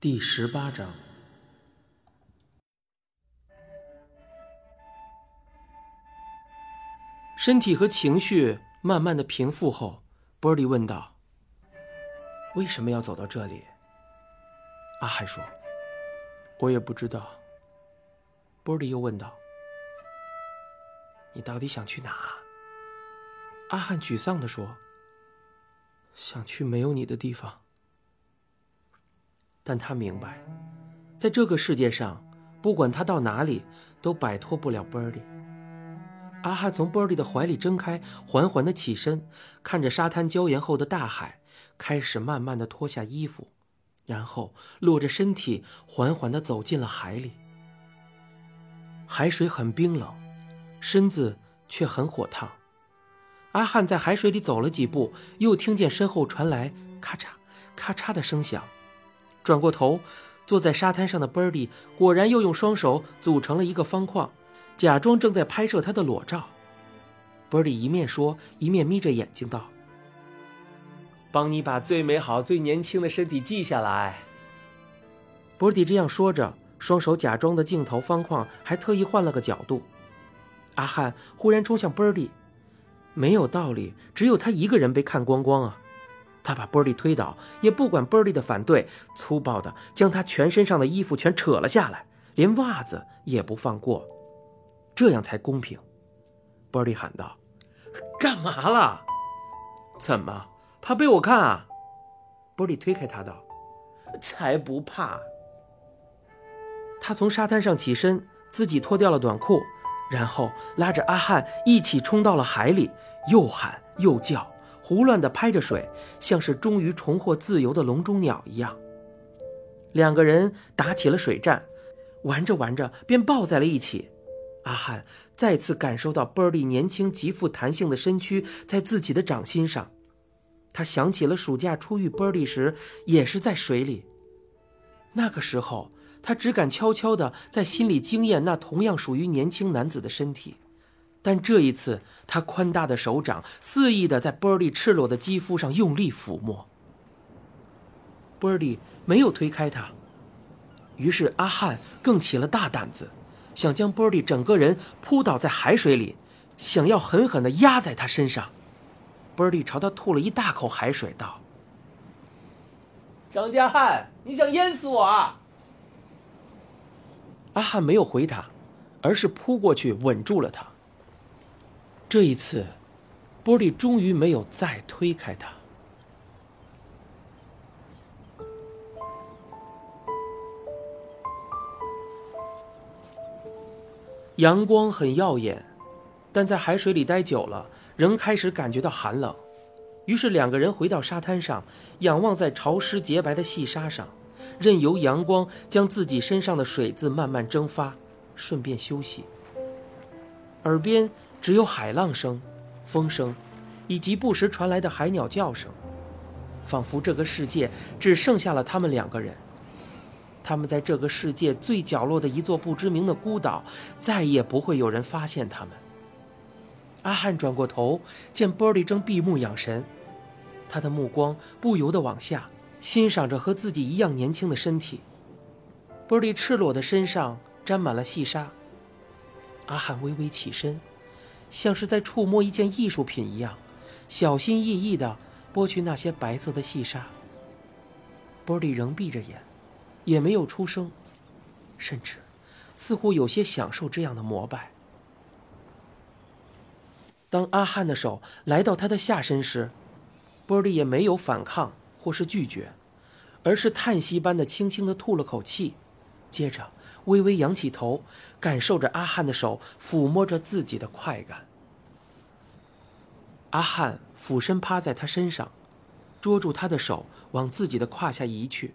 第十八章，身体和情绪慢慢的平复后，波利问道：“为什么要走到这里？”阿汉说：“我也不知道。”波利又问道：“你到底想去哪？”阿汉沮丧的说：“想去没有你的地方。”但他明白，在这个世界上，不管他到哪里，都摆脱不了 Birdy。阿汉从 Birdy 的怀里睁开，缓缓的起身，看着沙滩礁岩后的大海，开始慢慢的脱下衣服，然后裸着身体，缓缓的走进了海里。海水很冰冷，身子却很火烫。阿汉在海水里走了几步，又听见身后传来咔嚓咔嚓的声响。转过头，坐在沙滩上的 Birdy 果然又用双手组成了一个方框，假装正在拍摄他的裸照。Birdy 一面说，一面眯着眼睛道：“帮你把最美好、最年轻的身体记下来。”Birdy 这样说着，双手假装的镜头方框还特意换了个角度。阿汉忽然冲向 Birdy，没有道理，只有他一个人被看光光啊！他把波利推倒，也不管波利的反对，粗暴地将他全身上的衣服全扯了下来，连袜子也不放过，这样才公平。波利喊道：“干嘛了？怎么怕被我看啊？”波利推开他道：“才不怕。”他从沙滩上起身，自己脱掉了短裤，然后拉着阿汉一起冲到了海里，又喊又叫。胡乱地拍着水，像是终于重获自由的笼中鸟一样。两个人打起了水战，玩着玩着便抱在了一起。阿汉再次感受到 Birdy 年轻极富弹性的身躯在自己的掌心上，他想起了暑假初遇 Birdy 时也是在水里。那个时候，他只敢悄悄地在心里惊艳那同样属于年轻男子的身体。但这一次，他宽大的手掌肆意的在 Birdy 赤裸的肌肤上用力抚摸。Birdy 没有推开他，于是阿汉更起了大胆子，想将 Birdy 整个人扑倒在海水里，想要狠狠的压在他身上。Birdy 朝他吐了一大口海水，道：“张家汉，你想淹死我啊？”阿汉没有回答，而是扑过去吻住了他。这一次，波利终于没有再推开他。阳光很耀眼，但在海水里待久了，仍开始感觉到寒冷。于是两个人回到沙滩上，仰望在潮湿洁白的细沙上，任由阳光将自己身上的水渍慢慢蒸发，顺便休息。耳边。只有海浪声、风声，以及不时传来的海鸟叫声，仿佛这个世界只剩下了他们两个人。他们在这个世界最角落的一座不知名的孤岛，再也不会有人发现他们。阿汉转过头，见波利正闭目养神，他的目光不由得往下欣赏着和自己一样年轻的身体。波利赤裸的身上沾满了细沙。阿汉微微起身。像是在触摸一件艺术品一样，小心翼翼地剥去那些白色的细沙。波利仍闭着眼，也没有出声，甚至似乎有些享受这样的膜拜。当阿汉的手来到他的下身时，波利也没有反抗或是拒绝，而是叹息般的轻轻地吐了口气，接着。微微仰起头，感受着阿汉的手抚摸着自己的快感。阿汉俯身趴在他身上，捉住他的手往自己的胯下移去。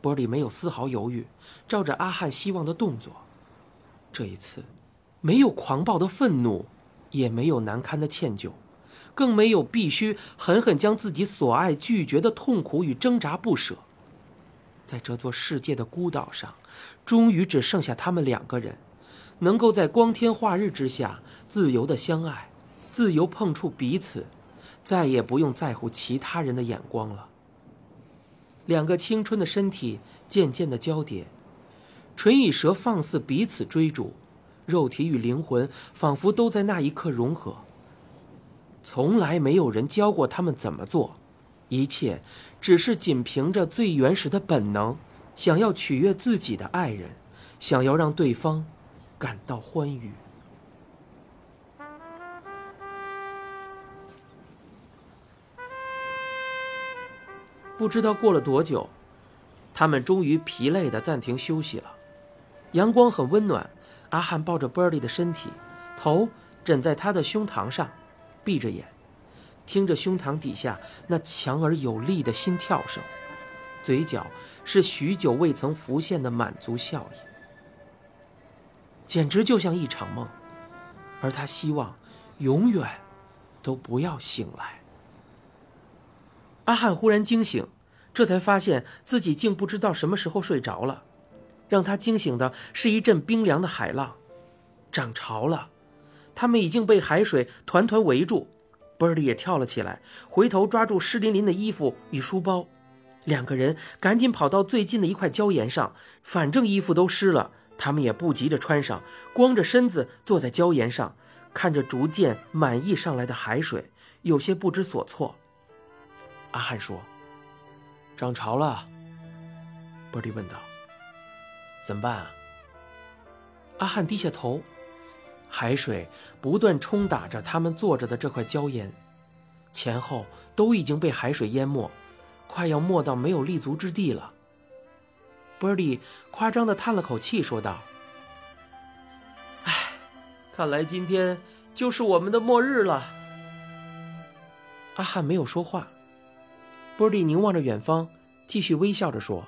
波里没有丝毫犹豫，照着阿汉希望的动作。这一次，没有狂暴的愤怒，也没有难堪的歉疚，更没有必须狠狠将自己所爱拒绝的痛苦与挣扎不舍。在这座世界的孤岛上，终于只剩下他们两个人，能够在光天化日之下自由的相爱，自由碰触彼此，再也不用在乎其他人的眼光了。两个青春的身体渐渐的交叠，唇与舌放肆彼此追逐，肉体与灵魂仿佛都在那一刻融合。从来没有人教过他们怎么做，一切只是仅凭着最原始的本能，想要取悦自己的爱人，想要让对方感到欢愉。不知道过了多久，他们终于疲累的暂停休息了。阳光很温暖，阿汉抱着 Birdy 的身体，头枕在他的胸膛上，闭着眼，听着胸膛底下那强而有力的心跳声，嘴角是许久未曾浮现的满足笑意，简直就像一场梦，而他希望永远都不要醒来。阿汉忽然惊醒，这才发现自己竟不知道什么时候睡着了。让他惊醒的是一阵冰凉的海浪，涨潮了，他们已经被海水团团围住。波利也跳了起来，回头抓住湿淋淋的衣服与书包，两个人赶紧跑到最近的一块礁岩上，反正衣服都湿了，他们也不急着穿上，光着身子坐在礁岩上，看着逐渐满溢上来的海水，有些不知所措。阿汉说：“涨潮了。”波利问道：“怎么办啊？”阿汉低下头，海水不断冲打着他们坐着的这块礁岩，前后都已经被海水淹没，快要没到没有立足之地了。波利夸张的叹了口气，说道：“唉，看来今天就是我们的末日了。”阿汉没有说话。波利凝望着远方，继续微笑着说：“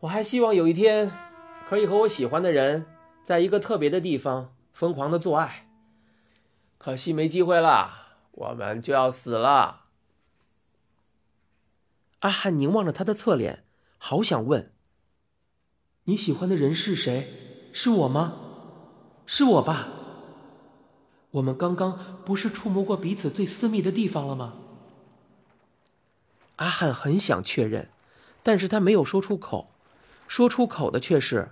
我还希望有一天，可以和我喜欢的人，在一个特别的地方疯狂的做爱。可惜没机会了，我们就要死了。”阿汉凝望着他的侧脸，好想问：“你喜欢的人是谁？是我吗？是我吧？我们刚刚不是触摸过彼此最私密的地方了吗？”阿汉很想确认，但是他没有说出口。说出口的却是：“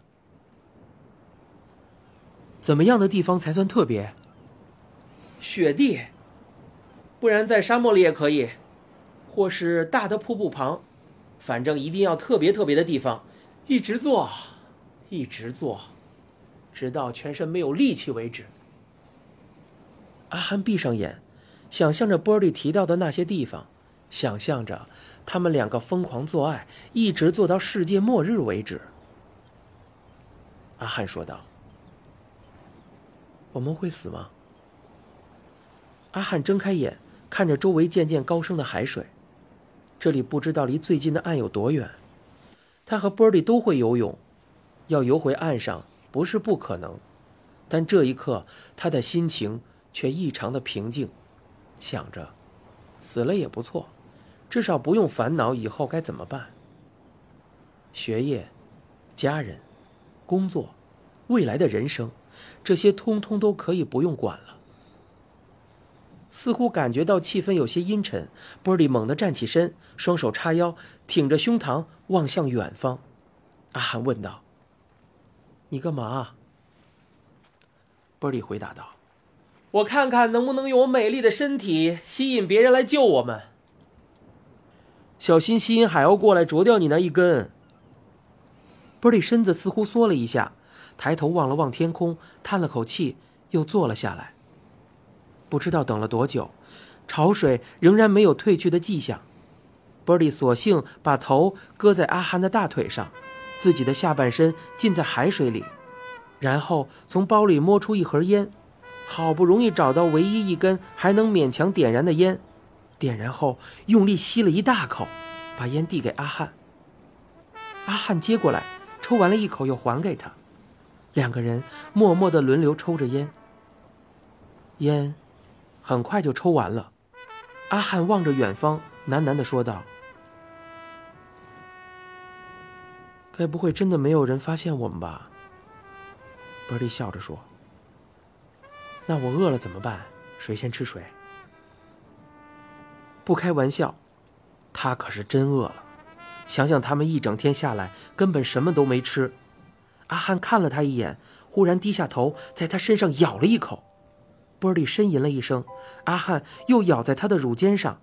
怎么样的地方才算特别？雪地，不然在沙漠里也可以，或是大的瀑布旁，反正一定要特别特别的地方，一直做，一直做，直到全身没有力气为止。”阿汉闭上眼，想象着波利提到的那些地方。想象着他们两个疯狂做爱，一直做到世界末日为止。阿汉说道：“我们会死吗？”阿汉睁开眼，看着周围渐渐高升的海水，这里不知道离最近的岸有多远。他和波利都会游泳，要游回岸上不是不可能，但这一刻他的心情却异常的平静，想着死了也不错。至少不用烦恼以后该怎么办。学业、家人、工作、未来的人生，这些通通都可以不用管了。似乎感觉到气氛有些阴沉，波利猛地站起身，双手叉腰，挺着胸膛望向远方。阿寒问道：“你干嘛？”波利回答道：“我看看能不能用我美丽的身体吸引别人来救我们。”小心吸引海鸥过来啄掉你那一根。波利身子似乎缩了一下，抬头望了望天空，叹了口气，又坐了下来。不知道等了多久，潮水仍然没有退去的迹象。波利索性把头搁在阿汉的大腿上，自己的下半身浸在海水里，然后从包里摸出一盒烟，好不容易找到唯一一根还能勉强点燃的烟。点燃后，用力吸了一大口，把烟递给阿汉。阿汉接过来，抽完了一口，又还给他。两个人默默的轮流抽着烟。烟很快就抽完了。阿汉望着远方，喃喃的说道：“该不会真的没有人发现我们吧？”波利笑着说：“那我饿了怎么办？谁先吃谁？”不开玩笑，他可是真饿了。想想他们一整天下来根本什么都没吃。阿汉看了他一眼，忽然低下头，在他身上咬了一口。波利呻吟了一声，阿汉又咬在他的乳尖上。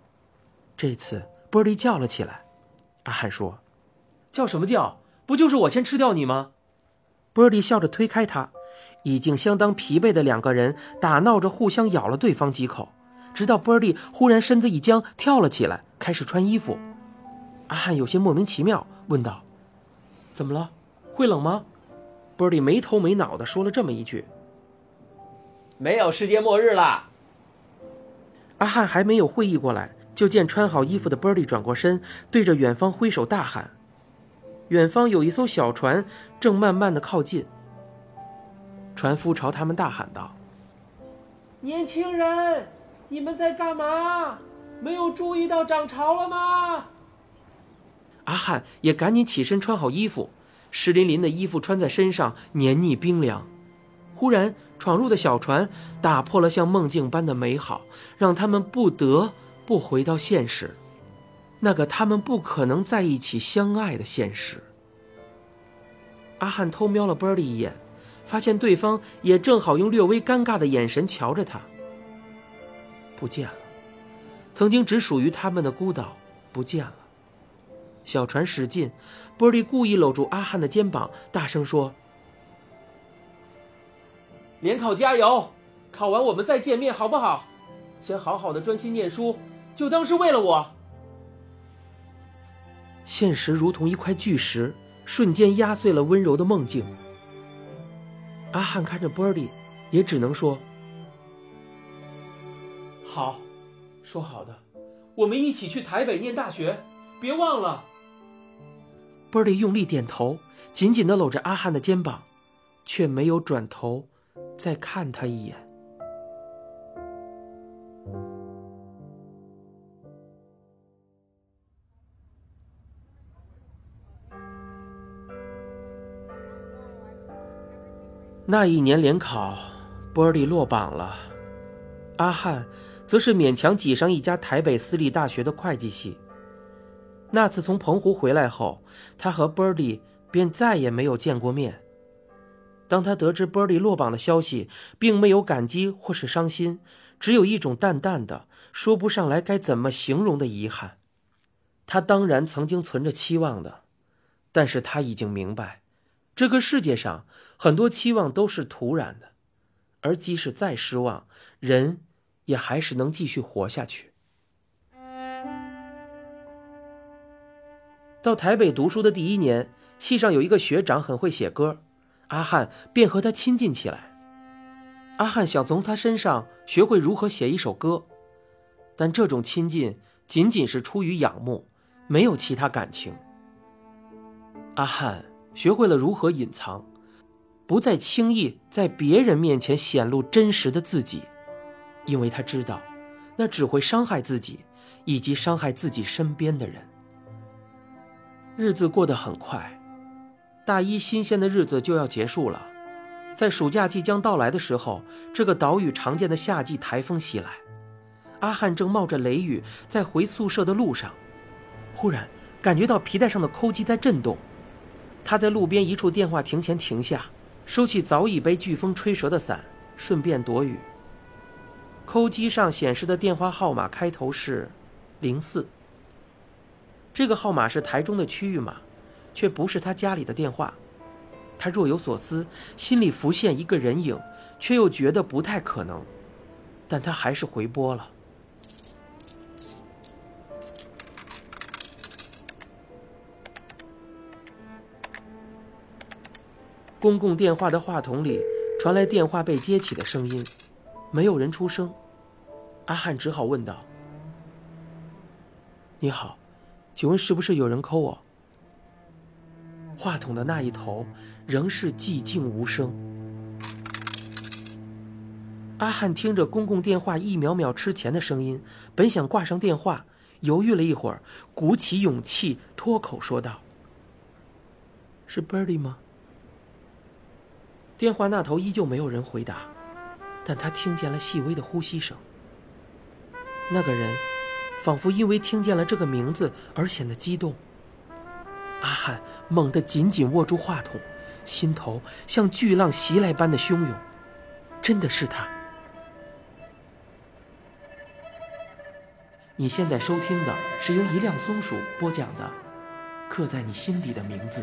这次波利叫了起来。阿汉说：“叫什么叫？不就是我先吃掉你吗？”波利笑着推开他。已经相当疲惫的两个人打闹着，互相咬了对方几口，直到波利忽然身子一僵，跳了起来，开始穿衣服。阿汉有些莫名其妙，问道：“怎么了？会冷吗？”波利没头没脑的说了这么一句：“没有世界末日了。”阿汉还没有会意过来，就见穿好衣服的波利转过身，对着远方挥手大喊：“远方有一艘小船，正慢慢的靠近。”船夫朝他们大喊道：“年轻人，你们在干嘛？没有注意到涨潮了吗？”阿汉也赶紧起身穿好衣服，湿淋淋的衣服穿在身上黏腻冰凉。忽然，闯入的小船打破了像梦境般的美好，让他们不得不回到现实，那个他们不可能在一起相爱的现实。阿汉偷瞄了波利一眼，发现对方也正好用略微尴尬的眼神瞧着他。不见了，曾经只属于他们的孤岛不见了。小船驶近，波利故意搂住阿汉的肩膀，大声说：“联考加油！考完我们再见面，好不好？先好好的专心念书，就当是为了我。”现实如同一块巨石，瞬间压碎了温柔的梦境。阿汉看着波利，也只能说：“好，说好的，我们一起去台北念大学，别忘了。”波利用力点头，紧紧的搂着阿汉的肩膀，却没有转头再看他一眼。那一年联考，波利落榜了，阿汉则是勉强挤上一家台北私立大学的会计系。那次从澎湖回来后，他和波利便再也没有见过面。当他得知波利落榜的消息，并没有感激或是伤心，只有一种淡淡的、说不上来该怎么形容的遗憾。他当然曾经存着期望的，但是他已经明白，这个世界上很多期望都是徒然的，而即使再失望，人也还是能继续活下去。到台北读书的第一年，系上有一个学长很会写歌，阿汉便和他亲近起来。阿汉想从他身上学会如何写一首歌，但这种亲近仅仅是出于仰慕，没有其他感情。阿汉学会了如何隐藏，不再轻易在别人面前显露真实的自己，因为他知道，那只会伤害自己，以及伤害自己身边的人。日子过得很快，大一新鲜的日子就要结束了。在暑假即将到来的时候，这个岛屿常见的夏季台风袭来。阿汉正冒着雷雨在回宿舍的路上，忽然感觉到皮带上的扣机在震动。他在路边一处电话亭前停下，收起早已被飓风吹折的伞，顺便躲雨。扣机上显示的电话号码开头是零四。这个号码是台中的区域码，却不是他家里的电话。他若有所思，心里浮现一个人影，却又觉得不太可能。但他还是回拨了。公共电话的话筒里传来电话被接起的声音，没有人出声。阿汉只好问道：“你好。”请问是不是有人扣我？话筒的那一头仍是寂静无声。阿汉听着公共电话一秒秒吃钱的声音，本想挂上电话，犹豫了一会儿，鼓起勇气脱口说道：“是 Birdy 吗？”电话那头依旧没有人回答，但他听见了细微的呼吸声。那个人。仿佛因为听见了这个名字而显得激动。阿汉猛地紧紧握住话筒，心头像巨浪袭来般的汹涌。真的是他！你现在收听的是由一辆松鼠播讲的《刻在你心底的名字》。